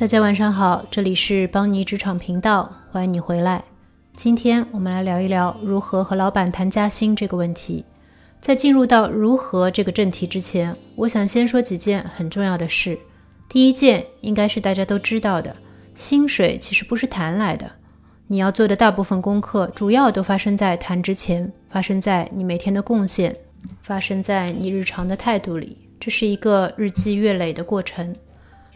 大家晚上好，这里是邦尼职场频道，欢迎你回来。今天我们来聊一聊如何和老板谈加薪这个问题。在进入到如何这个正题之前，我想先说几件很重要的事。第一件应该是大家都知道的，薪水其实不是谈来的。你要做的大部分功课，主要都发生在谈之前，发生在你每天的贡献，发生在你日常的态度里。这是一个日积月累的过程。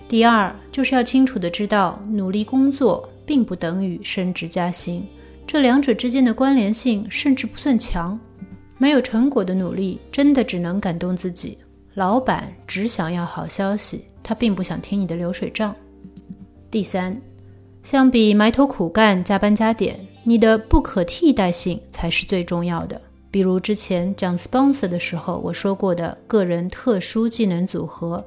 第二，就是要清楚的知道，努力工作并不等于升职加薪，这两者之间的关联性甚至不算强。没有成果的努力，真的只能感动自己。老板只想要好消息，他并不想听你的流水账。第三，相比埋头苦干、加班加点，你的不可替代性才是最重要的。比如之前讲 sponsor 的时候，我说过的个人特殊技能组合。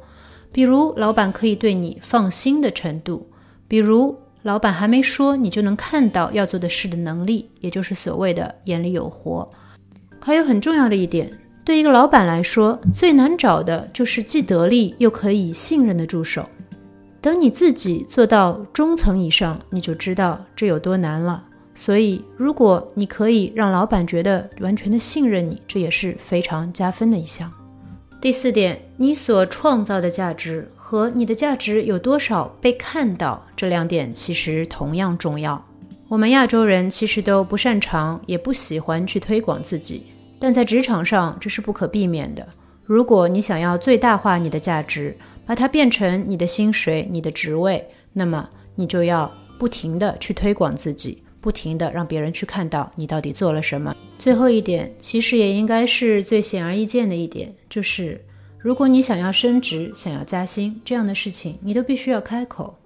比如，老板可以对你放心的程度；比如，老板还没说，你就能看到要做的事的能力，也就是所谓的眼里有活。还有很重要的一点，对一个老板来说，最难找的就是既得力又可以信任的助手。等你自己做到中层以上，你就知道这有多难了。所以，如果你可以让老板觉得完全的信任你，这也是非常加分的一项。第四点，你所创造的价值和你的价值有多少被看到，这两点其实同样重要。我们亚洲人其实都不擅长，也不喜欢去推广自己，但在职场上这是不可避免的。如果你想要最大化你的价值，把它变成你的薪水、你的职位，那么你就要不停的去推广自己。不停的让别人去看到你到底做了什么。最后一点，其实也应该是最显而易见的一点，就是如果你想要升职、想要加薪这样的事情，你都必须要开口。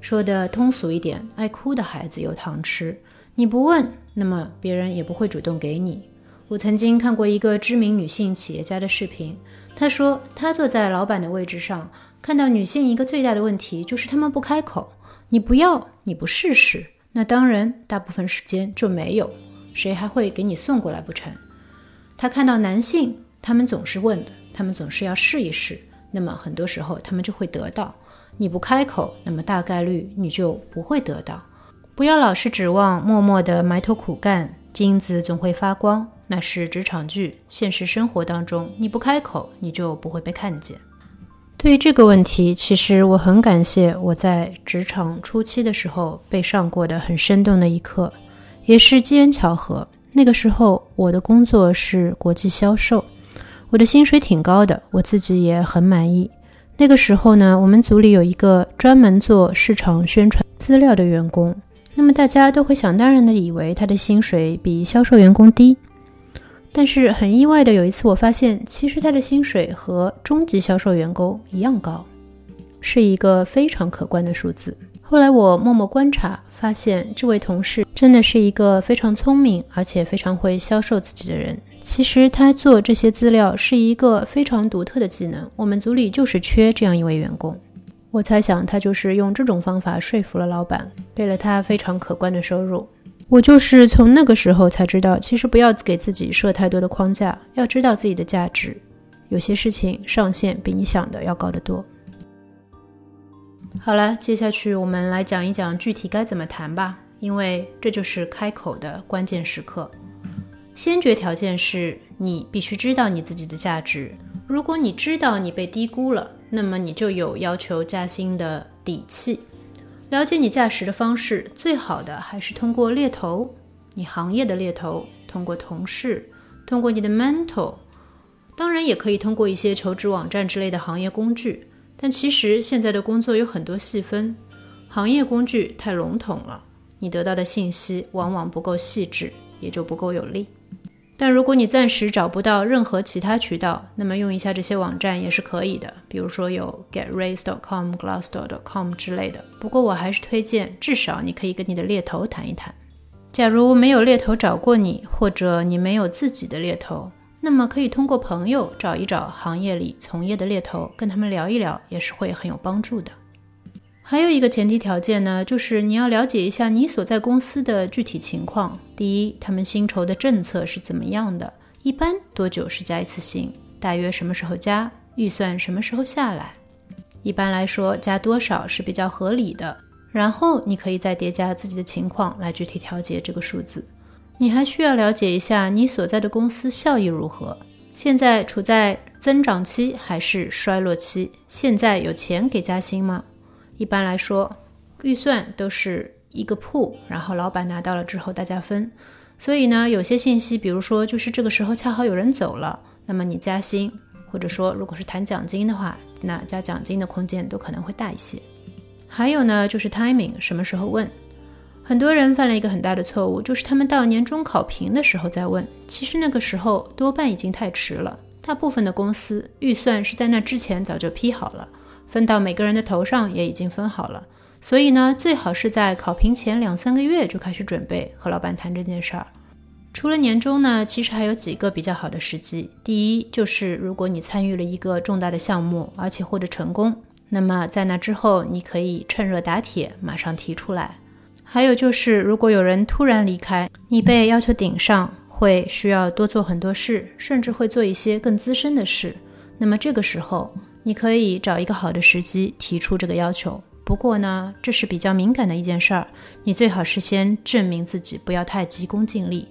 说的通俗一点，爱哭的孩子有糖吃。你不问，那么别人也不会主动给你。我曾经看过一个知名女性企业家的视频，她说她坐在老板的位置上，看到女性一个最大的问题就是她们不开口。你不要，你不试试。那当然，大部分时间就没有，谁还会给你送过来不成？他看到男性，他们总是问的，他们总是要试一试，那么很多时候他们就会得到。你不开口，那么大概率你就不会得到。不要老是指望默默的埋头苦干，金子总会发光，那是职场剧。现实生活当中，你不开口，你就不会被看见。对于这个问题，其实我很感谢我在职场初期的时候被上过的很生动的一课，也是机缘巧合。那个时候我的工作是国际销售，我的薪水挺高的，我自己也很满意。那个时候呢，我们组里有一个专门做市场宣传资料的员工，那么大家都会想当然的以为他的薪水比销售员工低。但是很意外的，有一次我发现，其实他的薪水和中级销售员工一样高，是一个非常可观的数字。后来我默默观察，发现这位同事真的是一个非常聪明，而且非常会销售自己的人。其实他做这些资料是一个非常独特的技能，我们组里就是缺这样一位员工。我猜想他就是用这种方法说服了老板，给了他非常可观的收入。我就是从那个时候才知道，其实不要给自己设太多的框架，要知道自己的价值。有些事情上限比你想的要高得多。好了，接下去我们来讲一讲具体该怎么谈吧，因为这就是开口的关键时刻。先决条件是你必须知道你自己的价值。如果你知道你被低估了，那么你就有要求加薪的底气。了解你价值的方式，最好的还是通过猎头，你行业的猎头，通过同事，通过你的 mentor，当然也可以通过一些求职网站之类的行业工具。但其实现在的工作有很多细分，行业工具太笼统了，你得到的信息往往不够细致，也就不够有力。但如果你暂时找不到任何其他渠道，那么用一下这些网站也是可以的，比如说有 GetRaise.com、Glassdoor.com 之类的。不过我还是推荐，至少你可以跟你的猎头谈一谈。假如没有猎头找过你，或者你没有自己的猎头，那么可以通过朋友找一找行业里从业的猎头，跟他们聊一聊，也是会很有帮助的。还有一个前提条件呢，就是你要了解一下你所在公司的具体情况。第一，他们薪酬的政策是怎么样的？一般多久是加一次薪？大约什么时候加？预算什么时候下来？一般来说，加多少是比较合理的。然后你可以再叠加自己的情况来具体调节这个数字。你还需要了解一下你所在的公司效益如何，现在处在增长期还是衰落期？现在有钱给加薪吗？一般来说，预算都是一个铺，然后老板拿到了之后大家分。所以呢，有些信息，比如说就是这个时候恰好有人走了，那么你加薪，或者说如果是谈奖金的话，那加奖金的空间都可能会大一些。还有呢，就是 timing，什么时候问？很多人犯了一个很大的错误，就是他们到年终考评的时候再问，其实那个时候多半已经太迟了。大部分的公司预算是在那之前早就批好了，分到每个人的头上也已经分好了。所以呢，最好是在考评前两三个月就开始准备和老板谈这件事儿。除了年终呢，其实还有几个比较好的时机。第一，就是如果你参与了一个重大的项目，而且获得成功。那么在那之后，你可以趁热打铁，马上提出来。还有就是，如果有人突然离开，你被要求顶上，会需要多做很多事，甚至会做一些更资深的事。那么这个时候，你可以找一个好的时机提出这个要求。不过呢，这是比较敏感的一件事儿，你最好是先证明自己，不要太急功近利。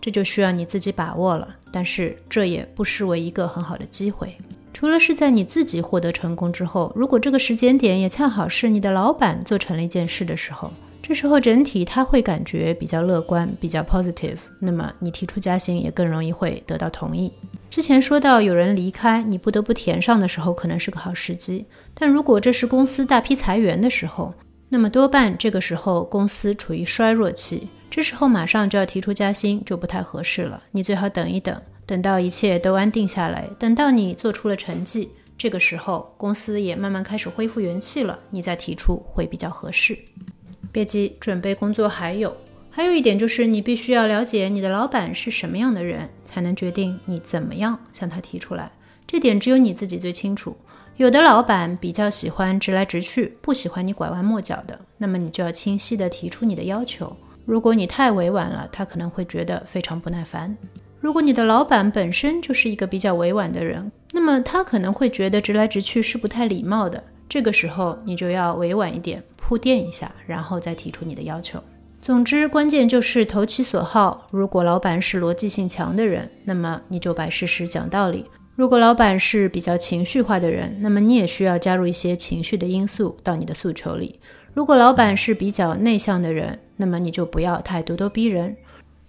这就需要你自己把握了。但是这也不失为一个很好的机会。除了是在你自己获得成功之后，如果这个时间点也恰好是你的老板做成了一件事的时候，这时候整体他会感觉比较乐观，比较 positive，那么你提出加薪也更容易会得到同意。之前说到有人离开，你不得不填上的时候，可能是个好时机。但如果这是公司大批裁员的时候，那么多半这个时候公司处于衰弱期，这时候马上就要提出加薪就不太合适了。你最好等一等。等到一切都安定下来，等到你做出了成绩，这个时候公司也慢慢开始恢复元气了，你再提出会比较合适。别急，准备工作还有，还有一点就是你必须要了解你的老板是什么样的人，才能决定你怎么样向他提出来。这点只有你自己最清楚。有的老板比较喜欢直来直去，不喜欢你拐弯抹角的，那么你就要清晰的提出你的要求。如果你太委婉了，他可能会觉得非常不耐烦。如果你的老板本身就是一个比较委婉的人，那么他可能会觉得直来直去是不太礼貌的。这个时候你就要委婉一点，铺垫一下，然后再提出你的要求。总之，关键就是投其所好。如果老板是逻辑性强的人，那么你就摆事实讲道理；如果老板是比较情绪化的人，那么你也需要加入一些情绪的因素到你的诉求里。如果老板是比较内向的人，那么你就不要太咄咄逼人。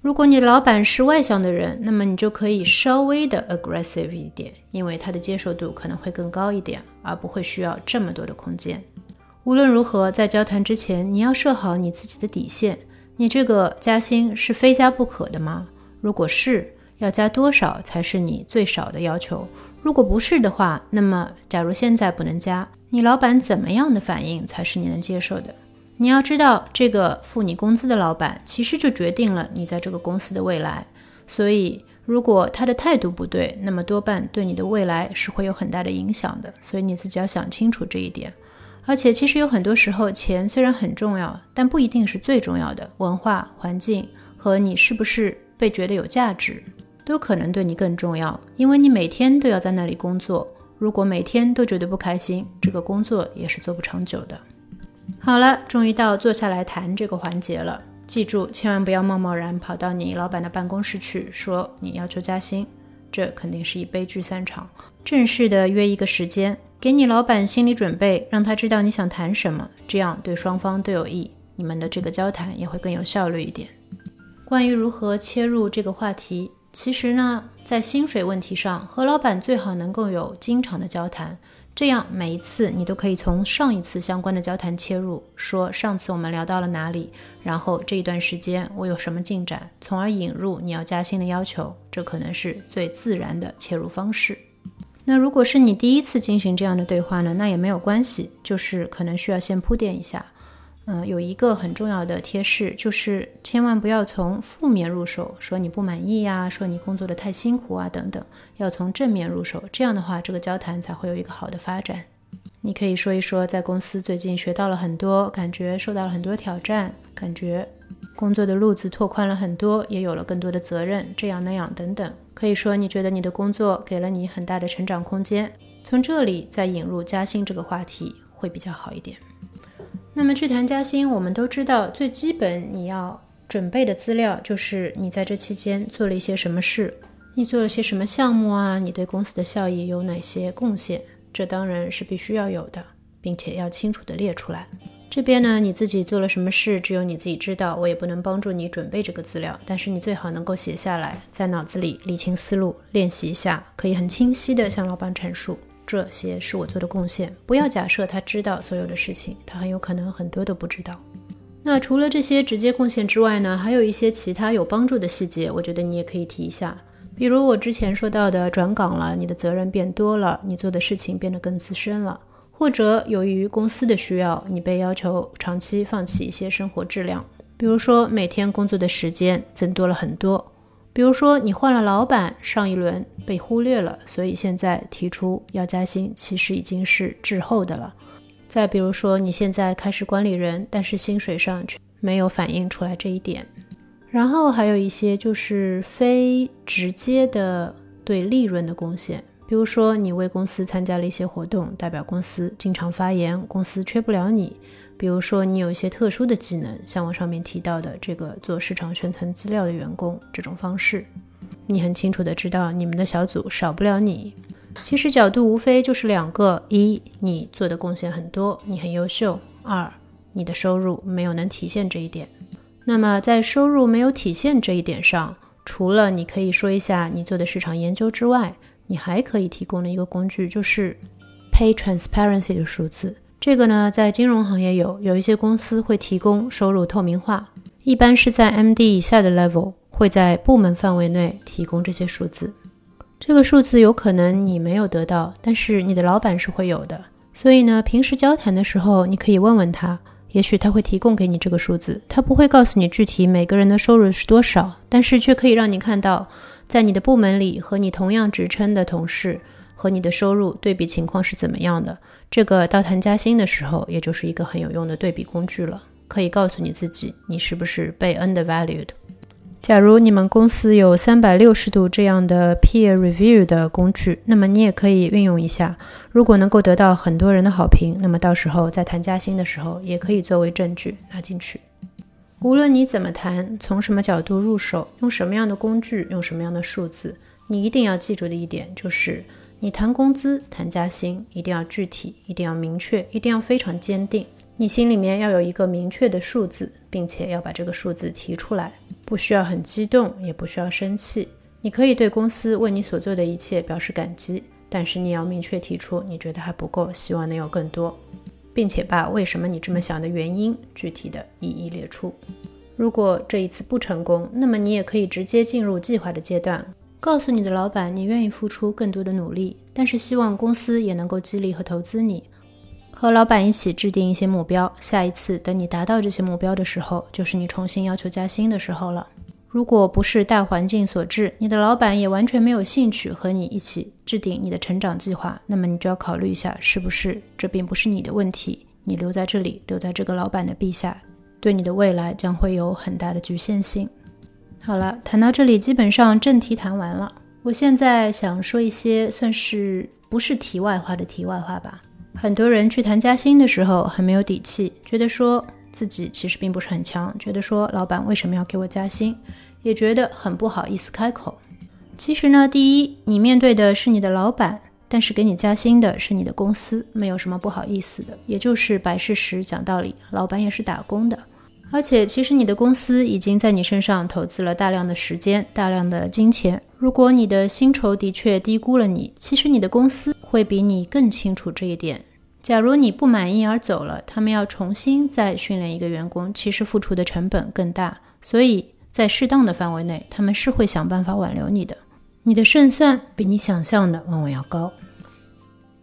如果你的老板是外向的人，那么你就可以稍微的 aggressive 一点，因为他的接受度可能会更高一点，而不会需要这么多的空间。无论如何，在交谈之前，你要设好你自己的底线。你这个加薪是非加不可的吗？如果是，要加多少才是你最少的要求？如果不是的话，那么假如现在不能加，你老板怎么样的反应才是你能接受的？你要知道，这个付你工资的老板其实就决定了你在这个公司的未来。所以，如果他的态度不对，那么多半对你的未来是会有很大的影响的。所以你自己要想清楚这一点。而且，其实有很多时候，钱虽然很重要，但不一定是最重要的。文化环境和你是不是被觉得有价值，都可能对你更重要。因为你每天都要在那里工作，如果每天都觉得不开心，这个工作也是做不长久的。好了，终于到坐下来谈这个环节了。记住，千万不要贸贸然跑到你老板的办公室去说你要求加薪，这肯定是以悲剧散场。正式的约一个时间，给你老板心理准备，让他知道你想谈什么，这样对双方都有益，你们的这个交谈也会更有效率一点。关于如何切入这个话题，其实呢，在薪水问题上，和老板最好能够有经常的交谈。这样每一次你都可以从上一次相关的交谈切入，说上次我们聊到了哪里，然后这一段时间我有什么进展，从而引入你要加薪的要求，这可能是最自然的切入方式。那如果是你第一次进行这样的对话呢，那也没有关系，就是可能需要先铺垫一下。嗯，有一个很重要的贴士，就是千万不要从负面入手，说你不满意呀，说你工作的太辛苦啊等等，要从正面入手，这样的话，这个交谈才会有一个好的发展。你可以说一说，在公司最近学到了很多，感觉受到了很多挑战，感觉工作的路子拓宽了很多，也有了更多的责任，这样那样等等。可以说你觉得你的工作给了你很大的成长空间。从这里再引入加薪这个话题会比较好一点。那么去谈加薪，我们都知道最基本你要准备的资料就是你在这期间做了一些什么事，你做了些什么项目啊？你对公司的效益有哪些贡献？这当然是必须要有的，并且要清楚的列出来。这边呢，你自己做了什么事，只有你自己知道，我也不能帮助你准备这个资料。但是你最好能够写下来，在脑子里理清思路，练习一下，可以很清晰的向老板阐述这些是我做的贡献。不要假设他知道所有的事情，他很有可能很多都不知道。那除了这些直接贡献之外呢，还有一些其他有帮助的细节，我觉得你也可以提一下。比如我之前说到的，转岗了，你的责任变多了，你做的事情变得更资深了。或者由于公司的需要，你被要求长期放弃一些生活质量，比如说每天工作的时间增多了很多，比如说你换了老板，上一轮被忽略了，所以现在提出要加薪，其实已经是滞后的了。再比如说你现在开始管理人，但是薪水上却没有反映出来这一点。然后还有一些就是非直接的对利润的贡献。比如说，你为公司参加了一些活动，代表公司经常发言，公司缺不了你。比如说，你有一些特殊的技能，像我上面提到的这个做市场宣传资料的员工这种方式，你很清楚的知道你们的小组少不了你。其实角度无非就是两个：一，你做的贡献很多，你很优秀；二，你的收入没有能体现这一点。那么在收入没有体现这一点上，除了你可以说一下你做的市场研究之外，你还可以提供的一个工具就是 pay transparency 的数字。这个呢，在金融行业有有一些公司会提供收入透明化，一般是在 MD 以下的 level，会在部门范围内提供这些数字。这个数字有可能你没有得到，但是你的老板是会有的。所以呢，平时交谈的时候，你可以问问他，也许他会提供给你这个数字。他不会告诉你具体每个人的收入是多少，但是却可以让你看到。在你的部门里，和你同样职称的同事和你的收入对比情况是怎么样的？这个到谈加薪的时候，也就是一个很有用的对比工具了，可以告诉你自己你是不是被 undervalued。假如你们公司有三百六十度这样的 peer review 的工具，那么你也可以运用一下。如果能够得到很多人的好评，那么到时候在谈加薪的时候，也可以作为证据拿进去。无论你怎么谈，从什么角度入手，用什么样的工具，用什么样的数字，你一定要记住的一点就是：你谈工资、谈加薪，一定要具体，一定要明确，一定要非常坚定。你心里面要有一个明确的数字，并且要把这个数字提出来，不需要很激动，也不需要生气。你可以对公司为你所做的一切表示感激，但是你要明确提出你觉得还不够，希望能有更多。并且把为什么你这么想的原因具体的一一列出。如果这一次不成功，那么你也可以直接进入计划的阶段，告诉你的老板你愿意付出更多的努力，但是希望公司也能够激励和投资你。和老板一起制定一些目标，下一次等你达到这些目标的时候，就是你重新要求加薪的时候了。如果不是大环境所致，你的老板也完全没有兴趣和你一起制定你的成长计划，那么你就要考虑一下，是不是这并不是你的问题。你留在这里，留在这个老板的臂下，对你的未来将会有很大的局限性。好了，谈到这里，基本上正题谈完了。我现在想说一些算是不是题外话的题外话吧。很多人去谈加薪的时候很没有底气，觉得说。自己其实并不是很强，觉得说老板为什么要给我加薪，也觉得很不好意思开口。其实呢，第一，你面对的是你的老板，但是给你加薪的是你的公司，没有什么不好意思的。也就是摆事实讲道理，老板也是打工的，而且其实你的公司已经在你身上投资了大量的时间、大量的金钱。如果你的薪酬的确低估了你，其实你的公司会比你更清楚这一点。假如你不满意而走了，他们要重新再训练一个员工，其实付出的成本更大。所以在适当的范围内，他们是会想办法挽留你的。你的胜算比你想象的往往要高。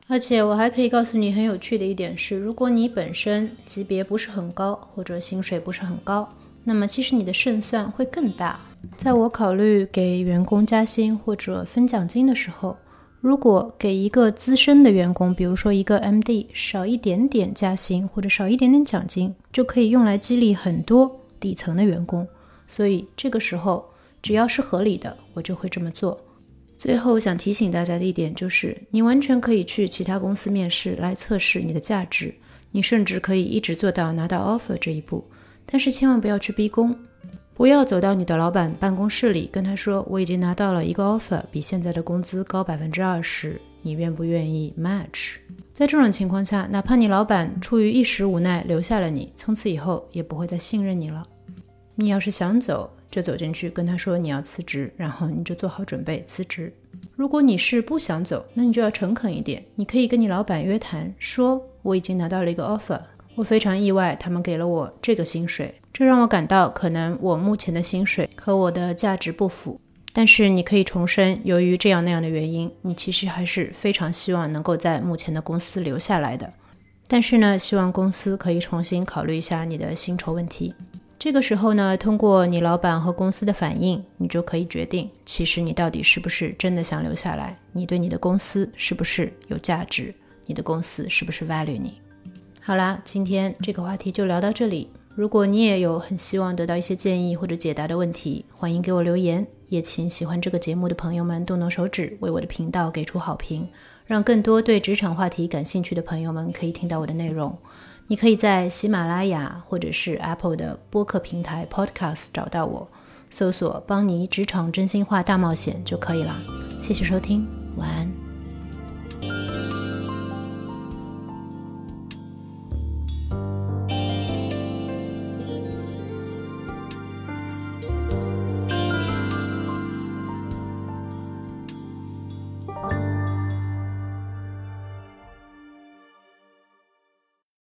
而且我还可以告诉你很有趣的一点是，如果你本身级别不是很高，或者薪水不是很高，那么其实你的胜算会更大。在我考虑给员工加薪或者分奖金的时候。如果给一个资深的员工，比如说一个 MD，少一点点加薪或者少一点点奖金，就可以用来激励很多底层的员工。所以这个时候，只要是合理的，我就会这么做。最后想提醒大家的一点就是，你完全可以去其他公司面试来测试你的价值，你甚至可以一直做到拿到 offer 这一步。但是千万不要去逼宫，不要走到你的老板办公室里跟他说：“我已经拿到了一个 offer，比现在的工资高百分之二十，你愿不愿意 match？” 在这种情况下，哪怕你老板出于一时无奈留下了你，从此以后也不会再信任你了。你要是想走，就走进去跟他说你要辞职，然后你就做好准备辞职。如果你是不想走，那你就要诚恳一点，你可以跟你老板约谈，说我已经拿到了一个 offer，我非常意外，他们给了我这个薪水，这让我感到可能我目前的薪水和我的价值不符。但是你可以重申，由于这样那样的原因，你其实还是非常希望能够在目前的公司留下来的。但是呢，希望公司可以重新考虑一下你的薪酬问题。这个时候呢，通过你老板和公司的反应，你就可以决定，其实你到底是不是真的想留下来，你对你的公司是不是有价值，你的公司是不是 value 你。好啦，今天这个话题就聊到这里。如果你也有很希望得到一些建议或者解答的问题，欢迎给我留言。也请喜欢这个节目的朋友们动动手指，为我的频道给出好评，让更多对职场话题感兴趣的朋友们可以听到我的内容。你可以在喜马拉雅或者是 Apple 的播客平台 Podcast 找到我，搜索“邦尼职场真心话大冒险”就可以了。谢谢收听，晚安。